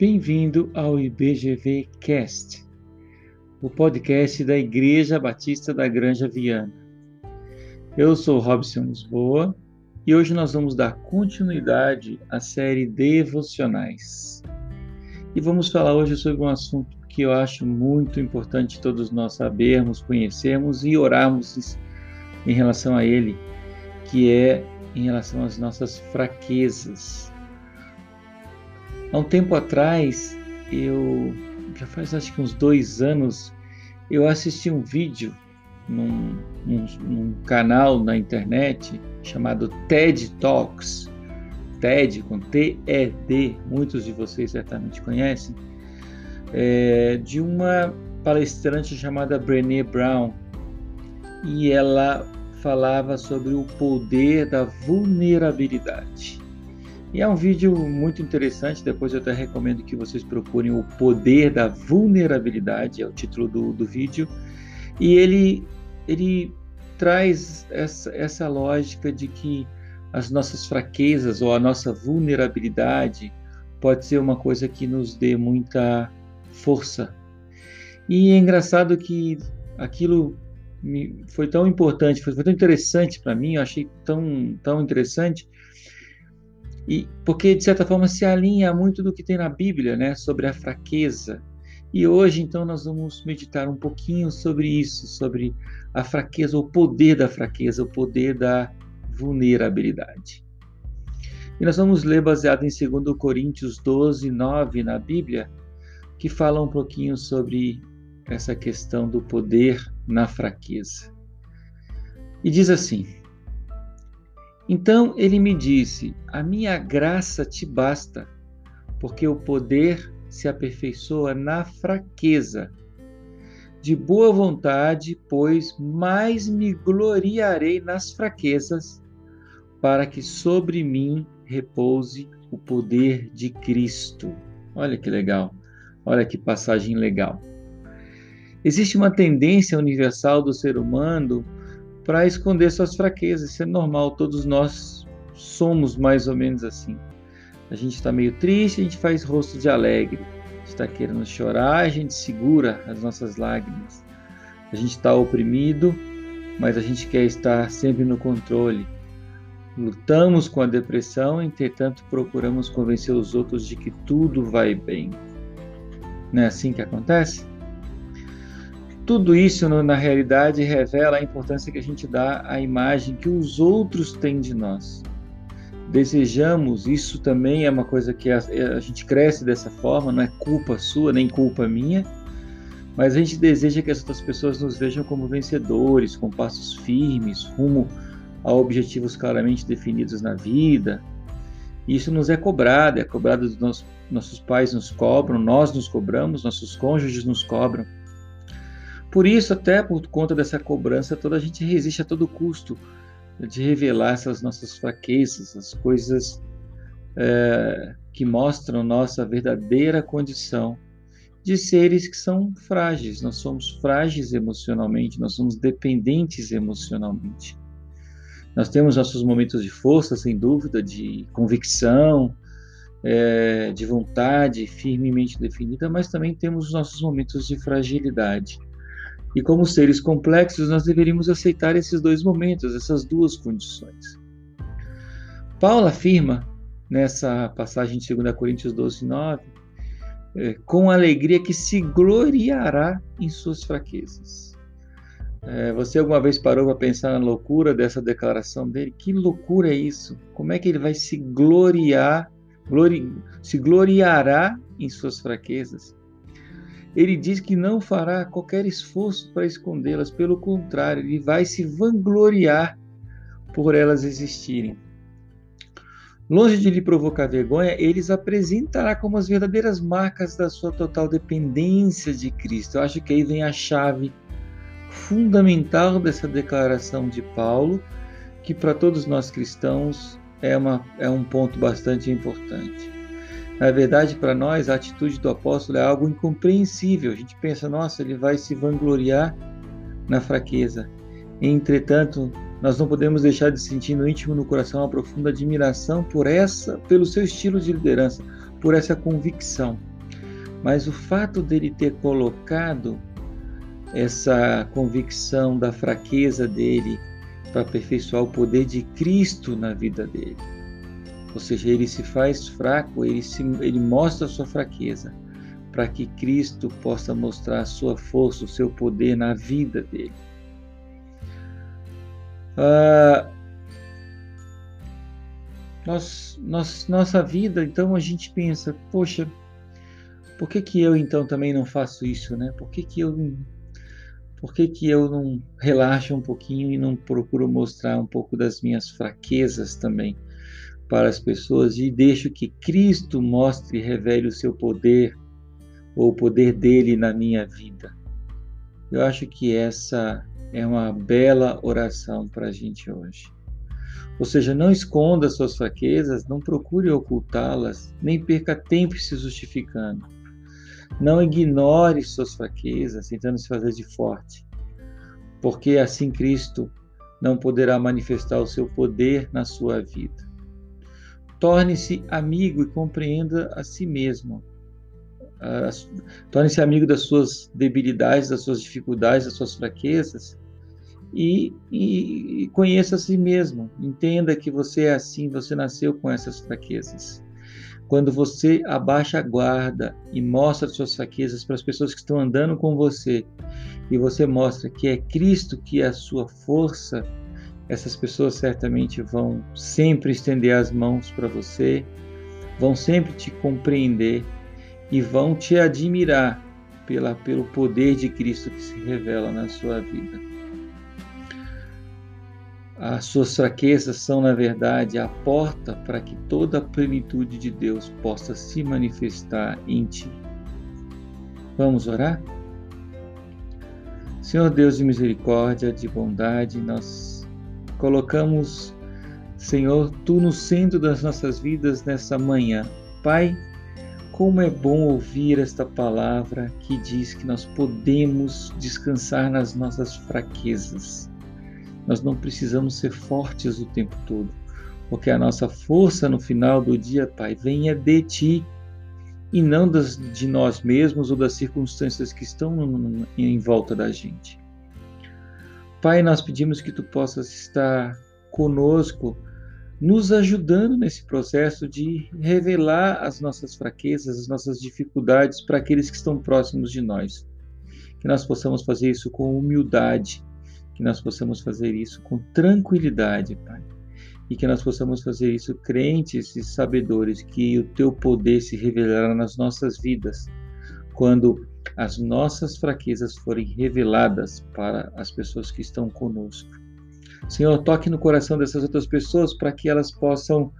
Bem-vindo ao IBGV Cast, o podcast da Igreja Batista da Granja Viana. Eu sou Robson Lisboa e hoje nós vamos dar continuidade à série Devocionais. E vamos falar hoje sobre um assunto que eu acho muito importante todos nós sabermos, conhecermos e orarmos em relação a ele, que é em relação às nossas fraquezas Há um tempo atrás, eu já faz acho que uns dois anos, eu assisti um vídeo num, num, num canal na internet chamado TED Talks. TED com T-E-D, muitos de vocês certamente conhecem, é, de uma palestrante chamada Brené Brown. E ela falava sobre o poder da vulnerabilidade. E é um vídeo muito interessante, depois eu até recomendo que vocês procurem o poder da vulnerabilidade, é o título do, do vídeo. E ele, ele traz essa, essa lógica de que as nossas fraquezas ou a nossa vulnerabilidade pode ser uma coisa que nos dê muita força. E é engraçado que aquilo foi tão importante, foi tão interessante para mim, eu achei tão, tão interessante, e porque de certa forma se alinha muito do que tem na Bíblia, né, sobre a fraqueza. E hoje então nós vamos meditar um pouquinho sobre isso, sobre a fraqueza, o poder da fraqueza, o poder da vulnerabilidade. E nós vamos ler baseado em 2 Coríntios 12, 9 na Bíblia, que fala um pouquinho sobre essa questão do poder na fraqueza. E diz assim: então ele me disse: A minha graça te basta, porque o poder se aperfeiçoa na fraqueza. De boa vontade, pois mais me gloriarei nas fraquezas, para que sobre mim repouse o poder de Cristo. Olha que legal, olha que passagem legal. Existe uma tendência universal do ser humano para esconder suas fraquezas. Isso é normal, todos nós somos mais ou menos assim. A gente está meio triste, a gente faz rosto de alegre. A gente está querendo chorar, a gente segura as nossas lágrimas. A gente está oprimido, mas a gente quer estar sempre no controle. Lutamos com a depressão, entretanto procuramos convencer os outros de que tudo vai bem. Não é assim que acontece? Tudo isso, na realidade, revela a importância que a gente dá à imagem que os outros têm de nós. Desejamos, isso também é uma coisa que a, a gente cresce dessa forma, não é culpa sua, nem culpa minha, mas a gente deseja que as outras pessoas nos vejam como vencedores, com passos firmes, rumo a objetivos claramente definidos na vida. Isso nos é cobrado, é cobrado dos nossos, nossos pais nos cobram, nós nos cobramos, nossos cônjuges nos cobram. Por isso, até por conta dessa cobrança toda, a gente resiste a todo custo de revelar essas nossas fraquezas, as coisas é, que mostram nossa verdadeira condição de seres que são frágeis. Nós somos frágeis emocionalmente, nós somos dependentes emocionalmente. Nós temos nossos momentos de força, sem dúvida, de convicção, é, de vontade firmemente definida, mas também temos os nossos momentos de fragilidade. E como seres complexos, nós deveríamos aceitar esses dois momentos, essas duas condições. Paulo afirma nessa passagem de 2 Coríntios 12, 9, é, com alegria que se gloriará em suas fraquezas. É, você alguma vez parou para pensar na loucura dessa declaração dele? Que loucura é isso? Como é que ele vai se gloriar, glori, se gloriará em suas fraquezas? Ele diz que não fará qualquer esforço para escondê-las, pelo contrário, ele vai se vangloriar por elas existirem. Longe de lhe provocar vergonha, ele as apresentará como as verdadeiras marcas da sua total dependência de Cristo. Eu acho que aí vem a chave fundamental dessa declaração de Paulo, que para todos nós cristãos é, uma, é um ponto bastante importante. Na verdade, para nós, a atitude do apóstolo é algo incompreensível. A gente pensa, nossa, ele vai se vangloriar na fraqueza. Entretanto, nós não podemos deixar de sentir no íntimo no coração uma profunda admiração por essa, pelo seu estilo de liderança, por essa convicção. Mas o fato dele ter colocado essa convicção da fraqueza dele para aperfeiçoar o poder de Cristo na vida dele. Ou seja, ele se faz fraco, ele, se, ele mostra a sua fraqueza para que Cristo possa mostrar a sua força, o seu poder na vida dele. Ah, nós, nós, nossa vida, então a gente pensa, poxa, por que, que eu então também não faço isso, né? Por que, que eu por que, que eu não relaxo um pouquinho e não procuro mostrar um pouco das minhas fraquezas também para as pessoas e deixo que Cristo mostre e revele o seu poder ou o poder dele na minha vida? Eu acho que essa é uma bela oração para a gente hoje. Ou seja, não esconda suas fraquezas, não procure ocultá-las, nem perca tempo se justificando não ignore suas fraquezas, tentando se fazer de forte, porque assim Cristo não poderá manifestar o seu poder na sua vida. Torne-se amigo e compreenda a si mesmo. Torne-se amigo das suas debilidades, das suas dificuldades, das suas fraquezas e, e, e conheça a si mesmo. Entenda que você é assim, você nasceu com essas fraquezas. Quando você abaixa a guarda e mostra suas fraquezas para as pessoas que estão andando com você, e você mostra que é Cristo que é a sua força, essas pessoas certamente vão sempre estender as mãos para você, vão sempre te compreender e vão te admirar pela, pelo poder de Cristo que se revela na sua vida. As suas fraquezas são, na verdade, a porta para que toda a plenitude de Deus possa se manifestar em ti. Vamos orar? Senhor Deus de misericórdia, de bondade, nós colocamos, Senhor, tu no centro das nossas vidas nessa manhã. Pai, como é bom ouvir esta palavra que diz que nós podemos descansar nas nossas fraquezas nós não precisamos ser fortes o tempo todo, porque a nossa força no final do dia, Pai, venha de Ti e não das, de nós mesmos ou das circunstâncias que estão em volta da gente. Pai, nós pedimos que Tu possas estar conosco, nos ajudando nesse processo de revelar as nossas fraquezas, as nossas dificuldades para aqueles que estão próximos de nós. Que nós possamos fazer isso com humildade, que nós possamos fazer isso com tranquilidade, Pai. E que nós possamos fazer isso crentes e sabedores que o teu poder se revelará nas nossas vidas quando as nossas fraquezas forem reveladas para as pessoas que estão conosco. Senhor, toque no coração dessas outras pessoas para que elas possam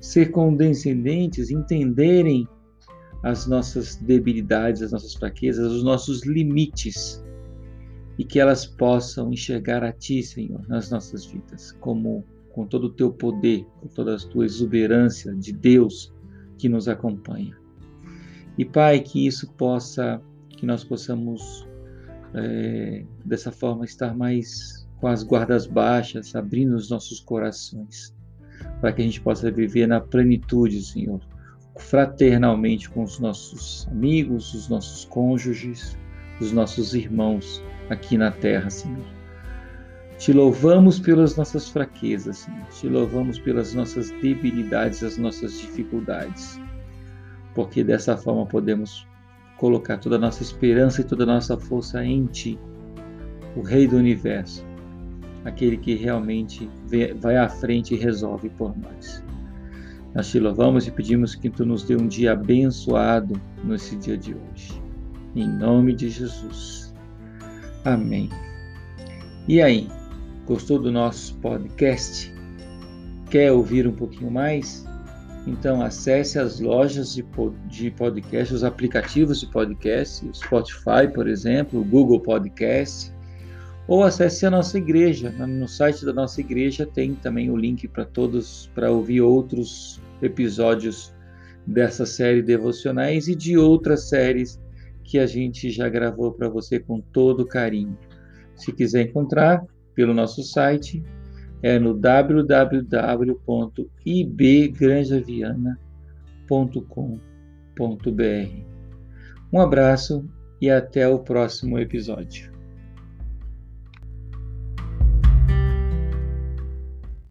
ser condescendentes, entenderem as nossas debilidades, as nossas fraquezas, os nossos limites e que elas possam enxergar a Ti, Senhor, nas nossas vidas, como com todo o Teu poder, com toda a Tua exuberância de Deus que nos acompanha. E Pai, que isso possa, que nós possamos é, dessa forma estar mais com as guardas baixas, abrindo os nossos corações, para que a gente possa viver na plenitude, Senhor, fraternalmente com os nossos amigos, os nossos cônjuges, os nossos irmãos aqui na terra, Senhor. Te louvamos pelas nossas fraquezas, Senhor. Te louvamos pelas nossas debilidades, as nossas dificuldades. Porque dessa forma podemos colocar toda a nossa esperança e toda a nossa força em Ti, o Rei do Universo, aquele que realmente vai à frente e resolve por nós. Nós te louvamos e pedimos que Tu nos dê um dia abençoado nesse dia de hoje. Em nome de Jesus. Amém. E aí, gostou do nosso podcast? Quer ouvir um pouquinho mais? Então acesse as lojas de, podcast, os aplicativos de podcast, o Spotify, por exemplo, o Google Podcast, ou acesse a nossa igreja. No site da nossa igreja tem também o link para todos para ouvir outros episódios dessa série devocionais e de outras séries que a gente já gravou para você com todo carinho. Se quiser encontrar pelo nosso site, é no www.ibgranjaviana.com.br. Um abraço e até o próximo episódio.